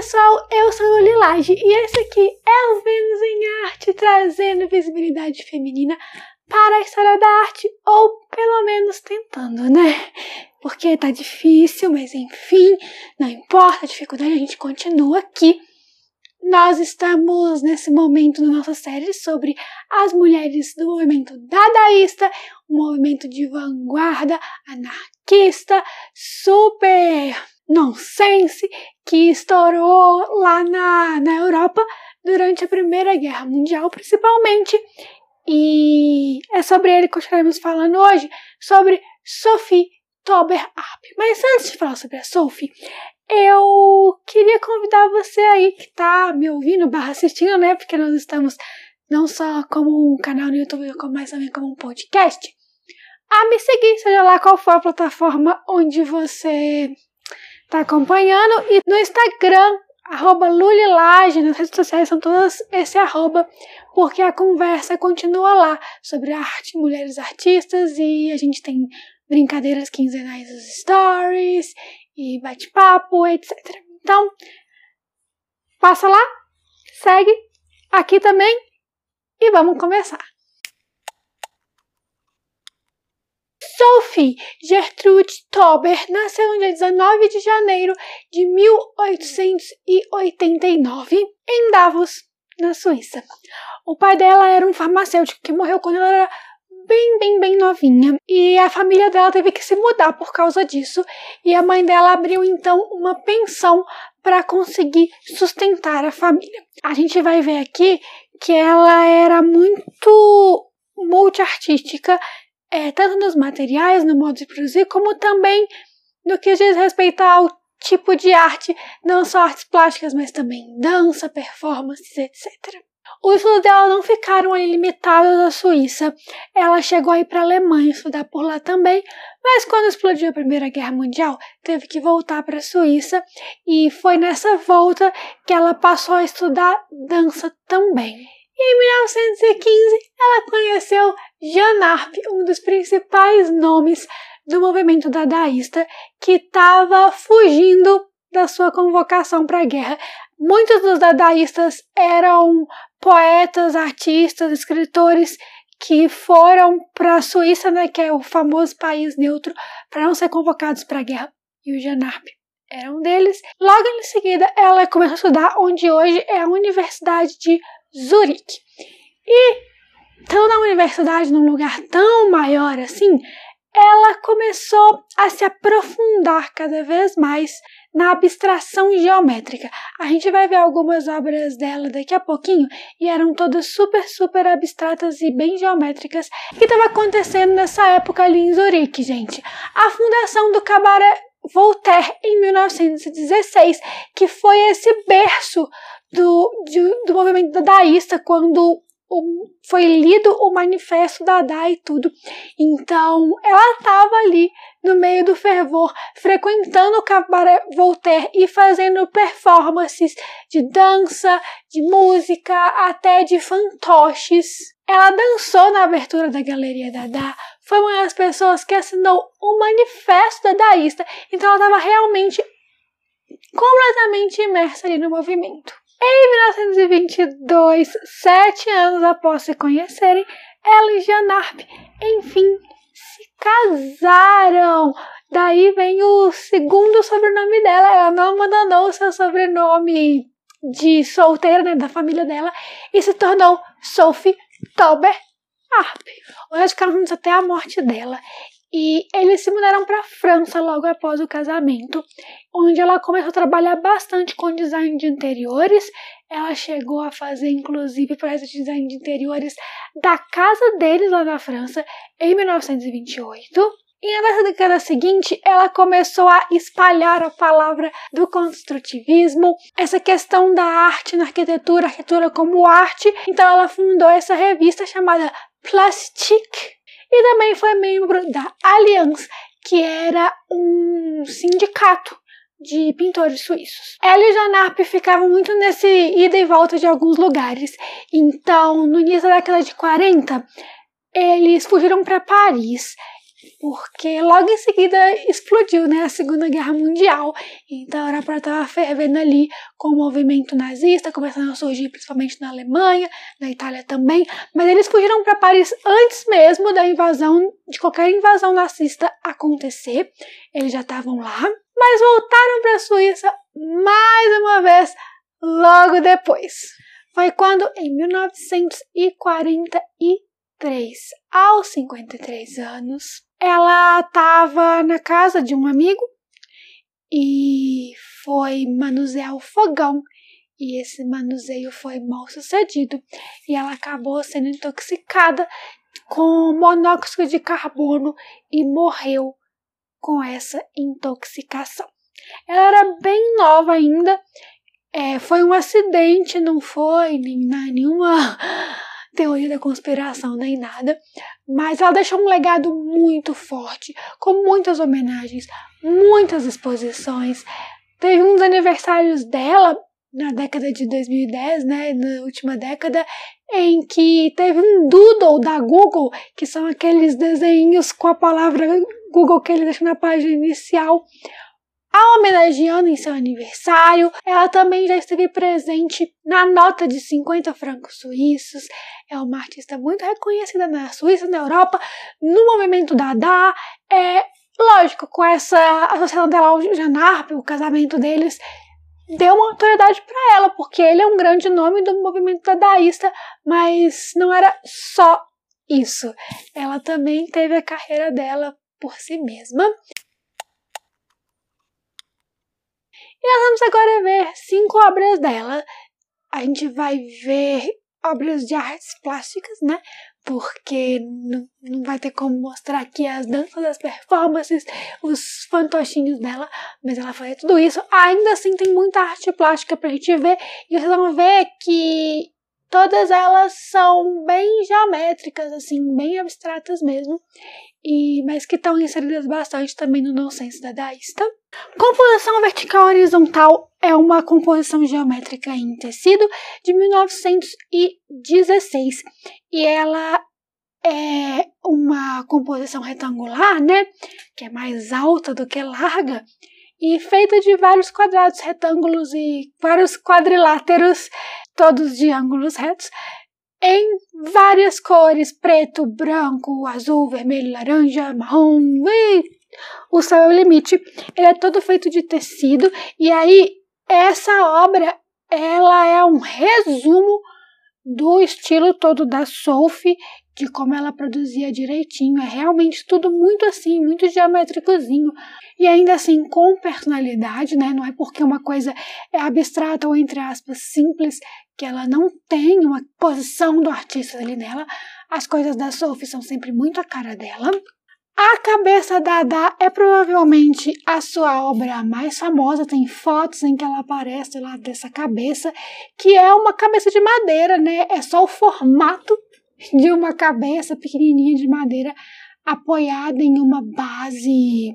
pessoal, eu sou a Lilage e esse aqui é o Vênus em Arte trazendo visibilidade feminina para a história da arte, ou pelo menos tentando, né? Porque tá difícil, mas enfim, não importa a dificuldade, a gente continua aqui. Nós estamos nesse momento na nossa série sobre as mulheres do movimento dadaísta, um movimento de vanguarda, anarquista, super nonsense que estourou lá na, na Europa durante a Primeira Guerra Mundial, principalmente. E é sobre ele que estaremos falando hoje, sobre Sophie Tober. Mas antes de falar sobre a Sophie, eu queria convidar você aí que está me ouvindo, barra assistindo, né? Porque nós estamos não só como um canal no YouTube, mas também como um podcast, a me seguir, seja lá qual for a plataforma onde você tá acompanhando. E no Instagram, arroba Lulilage, nas redes sociais são todas esse arroba, porque a conversa continua lá sobre arte, mulheres artistas e a gente tem brincadeiras quinzenais stories e bate-papo, etc. Então, passa lá, segue aqui também e vamos começar. Sophie Gertrude Tauber nasceu no dia 19 de janeiro de 1889 em Davos, na Suíça. O pai dela era um farmacêutico que morreu quando ela era bem, bem, bem novinha. E a família dela teve que se mudar por causa disso. E a mãe dela abriu então uma pensão para conseguir sustentar a família. A gente vai ver aqui que ela era muito multiartística é, tanto nos materiais, no modo de produzir, como também no que diz respeito ao tipo de arte, não só artes plásticas, mas também dança, performances, etc. Os estudos dela não ficaram ali limitados à Suíça. Ela chegou a ir para a Alemanha estudar por lá também, mas quando explodiu a Primeira Guerra Mundial, teve que voltar para a Suíça e foi nessa volta que ela passou a estudar dança também. E em 1915, ela conheceu Jean Arp, um dos principais nomes do movimento dadaísta, que estava fugindo da sua convocação para a guerra. Muitos dos dadaístas eram poetas, artistas, escritores que foram para a Suíça, né, que é o famoso país neutro, para não ser convocados para a guerra. E o Jean Arp era um deles. Logo em seguida, ela começou a estudar onde hoje é a Universidade de Zurique. E, estando na universidade, num lugar tão maior assim, ela começou a se aprofundar cada vez mais na abstração geométrica. A gente vai ver algumas obras dela daqui a pouquinho e eram todas super, super abstratas e bem geométricas. Que estava acontecendo nessa época ali em Zurique, gente? A fundação do Cabaré Voltaire em 1916, que foi esse berço do, de, do movimento dadaísta, quando o, foi lido o manifesto Dada e tudo. Então, ela estava ali no meio do fervor, frequentando o cabaré Voltaire e fazendo performances de dança, de música, até de fantoches. Ela dançou na abertura da Galeria Dada, foi uma das pessoas que assinou o manifesto dadaísta, então ela estava realmente completamente imersa ali no movimento. Em 1922, sete anos após se conhecerem, ela e Jean Arp, enfim, se casaram. Daí vem o segundo sobrenome dela. Ela não abandonou o seu sobrenome de solteira, né, da família dela, e se tornou Sophie Tauber Arp. Hoje ficaram até a morte dela. E eles se mudaram para a França logo após o casamento, onde ela começou a trabalhar bastante com design de interiores. Ela chegou a fazer, inclusive, projeto de design de interiores da casa deles lá na França em 1928. E na década seguinte, ela começou a espalhar a palavra do construtivismo, essa questão da arte na arquitetura, arquitetura como arte. Então, ela fundou essa revista chamada Plastique e também foi membro da Allianz, que era um sindicato de pintores suíços. Ela e Janarp ficavam muito nesse ida e volta de alguns lugares. Então, no início da década de 40, eles fugiram para Paris. Porque logo em seguida explodiu né, a Segunda Guerra Mundial. Então a Europa estava fervendo ali com o movimento nazista, começando a surgir principalmente na Alemanha, na Itália também. Mas eles fugiram para Paris antes mesmo da invasão, de qualquer invasão nazista acontecer. Eles já estavam lá, mas voltaram para a Suíça mais uma vez logo depois. Foi quando, em 1943, aos 53 anos, ela estava na casa de um amigo e foi manusear o fogão. E esse manuseio foi mal sucedido e ela acabou sendo intoxicada com monóxido de carbono e morreu com essa intoxicação. Ela era bem nova ainda, é, foi um acidente, não foi nem, nenhuma teoria da conspiração nem nada, mas ela deixou um legado muito forte, com muitas homenagens, muitas exposições. Teve uns aniversários dela na década de 2010, né, na última década, em que teve um doodle da Google, que são aqueles desenhos com a palavra Google que ele deixa na página inicial, a homenageando em seu aniversário. Ela também já esteve presente na nota de 50 francos suíços. É uma artista muito reconhecida na Suíça, na Europa, no movimento Dada. É lógico, com essa associação dela ao Janarp, o casamento deles deu uma autoridade para ela, porque ele é um grande nome do movimento dadaísta, mas não era só isso. Ela também teve a carreira dela por si mesma. E nós vamos agora ver cinco obras dela. A gente vai ver obras de artes plásticas, né? Porque não, vai ter como mostrar aqui as danças, as performances, os fantochinhos dela, mas ela faz tudo isso. Ainda assim, tem muita arte plástica pra gente ver, e vocês vão ver que todas elas são bem geométricas, assim, bem abstratas mesmo e mas que estão inseridas bastante também no nonsense dadaísta. Composição vertical horizontal é uma composição geométrica em tecido de 1916 e ela é uma composição retangular, né, que é mais alta do que larga e feita de vários quadrados retângulos e vários quadriláteros, todos de ângulos retos, em várias cores: preto, branco, azul, vermelho, laranja, marrom. E o céu é o limite. Ele é todo feito de tecido e aí essa obra ela é um resumo do estilo todo da Sophie, de como ela produzia direitinho. É realmente tudo muito assim, muito geométricozinho. E ainda assim com personalidade, né? Não é porque uma coisa é abstrata ou, entre aspas, simples que ela não tem uma posição do artista ali nela. As coisas da Sophie são sempre muito a cara dela. A cabeça da Ada é provavelmente a sua obra mais famosa. Tem fotos em que ela aparece lá dessa cabeça, que é uma cabeça de madeira, né? É só o formato de uma cabeça pequenininha de madeira apoiada em uma base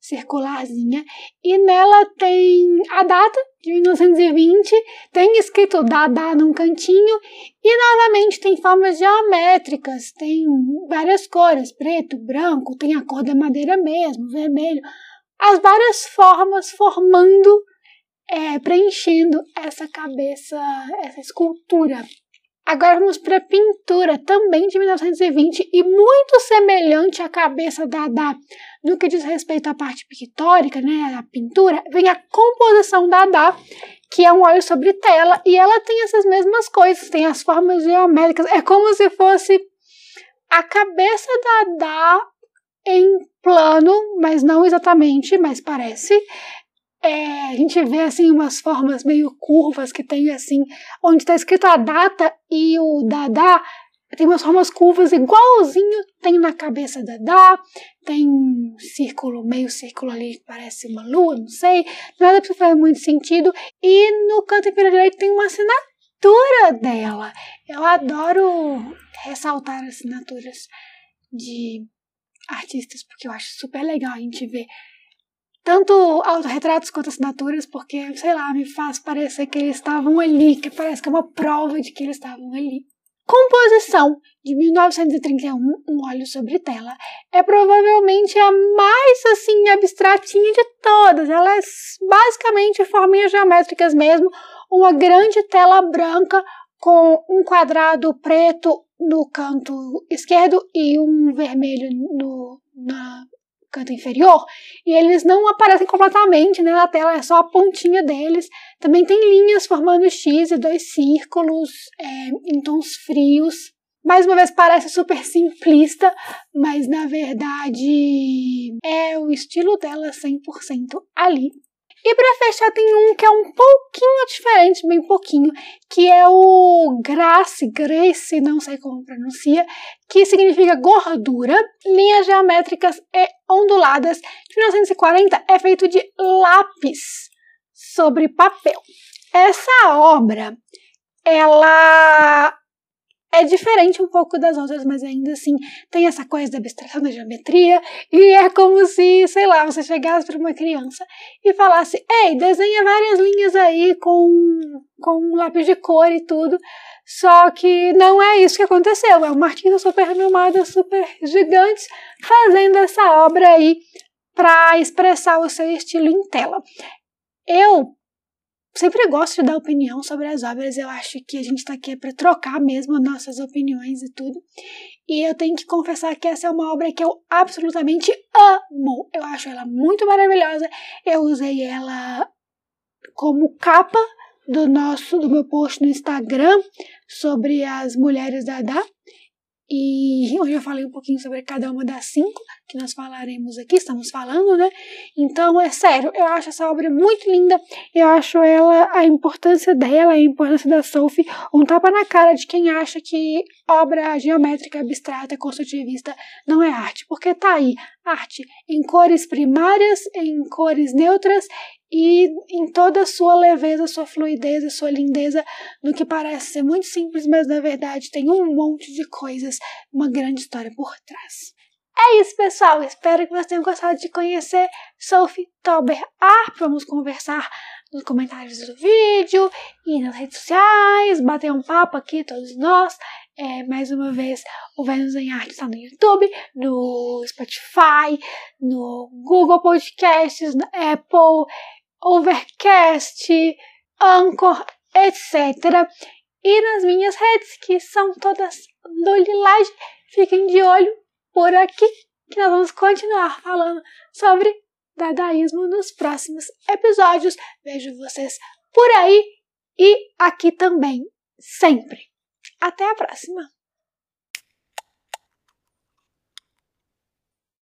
circularzinha e nela tem a data de 1920, tem escrito Dada num cantinho e novamente tem formas geométricas, tem várias cores, preto, branco, tem a cor da madeira mesmo, vermelho, as várias formas formando, é, preenchendo essa cabeça, essa escultura. Agora vamos para a pintura, também de 1920 e muito semelhante à cabeça da Dada no que diz respeito à parte pictórica, né, a pintura, vem a composição da Dá, que é um óleo sobre tela, e ela tem essas mesmas coisas, tem as formas geométricas, é como se fosse a cabeça da Dá em plano, mas não exatamente, mas parece. É, a gente vê assim umas formas meio curvas que tem assim, onde está escrito a data e o Dada tem umas formas curvas igualzinho tem na cabeça da Dá, tem um círculo, meio círculo ali que parece uma lua, não sei, nada precisa fazer muito sentido. E no canto inferior direito tem uma assinatura dela. Eu adoro ressaltar assinaturas de artistas, porque eu acho super legal a gente ver tanto autorretratos quanto assinaturas, porque, sei lá, me faz parecer que eles estavam ali, que parece que é uma prova de que eles estavam ali. composição de 1931, Um Olho Sobre Tela, é provavelmente a mais assim abstratinha de todas. Ela é basicamente forminhas geométricas mesmo, uma grande tela branca com um quadrado preto no canto esquerdo e um vermelho no na canto inferior, e eles não aparecem completamente né, na tela, é só a pontinha deles. Também tem linhas formando X e dois círculos é, em tons frios. Mais uma vez parece super simplista, mas na verdade é o estilo dela 100% ali. E para fechar tem um que é um pouquinho diferente, bem pouquinho, que é o Grace, Grace, não sei como pronuncia, que significa gordura, linhas geométricas e onduladas. De 1940 é feito de lápis sobre papel. Essa obra, ela é diferente um pouco das outras, mas ainda assim tem essa coisa da abstração da geometria e é como se, sei lá, você chegasse para uma criança e falasse: "Ei, desenha várias linhas aí com com um lápis de cor e tudo". Só que não é isso que aconteceu. É uma artista super renomada, super gigante, fazendo essa obra aí para expressar o seu estilo em tela. Eu sempre gosto de dar opinião sobre as obras. Eu acho que a gente está aqui para trocar mesmo nossas opiniões e tudo. E eu tenho que confessar que essa é uma obra que eu absolutamente amo. Eu acho ela muito maravilhosa. Eu usei ela como capa do nosso do meu post no Instagram sobre as mulheres da Dá. E eu falei um pouquinho sobre cada uma das cinco que nós falaremos aqui, estamos falando, né? Então, é sério, eu acho essa obra muito linda. Eu acho ela, a importância dela, a importância da Sophie, um tapa na cara de quem acha que obra geométrica, abstrata, construtivista não é arte. Porque tá aí, arte em cores primárias, em cores neutras e em toda a sua leveza, sua fluidez, sua lindeza, no que parece ser muito simples, mas na verdade tem um monte de coisas, uma grande história por trás. É isso, pessoal. Espero que vocês tenham gostado de conhecer Sophie Tauber Arp. Vamos conversar nos comentários do vídeo e nas redes sociais, bater um papo aqui, todos nós. É, mais uma vez, o Vênus em Arte está no YouTube, no Spotify, no Google Podcasts, no Apple, Overcast, Anchor, etc. E nas minhas redes, que são todas do Lilage. Fiquem de olho por aqui, que nós vamos continuar falando sobre dadaísmo nos próximos episódios. Vejo vocês por aí e aqui também, sempre. Até a próxima!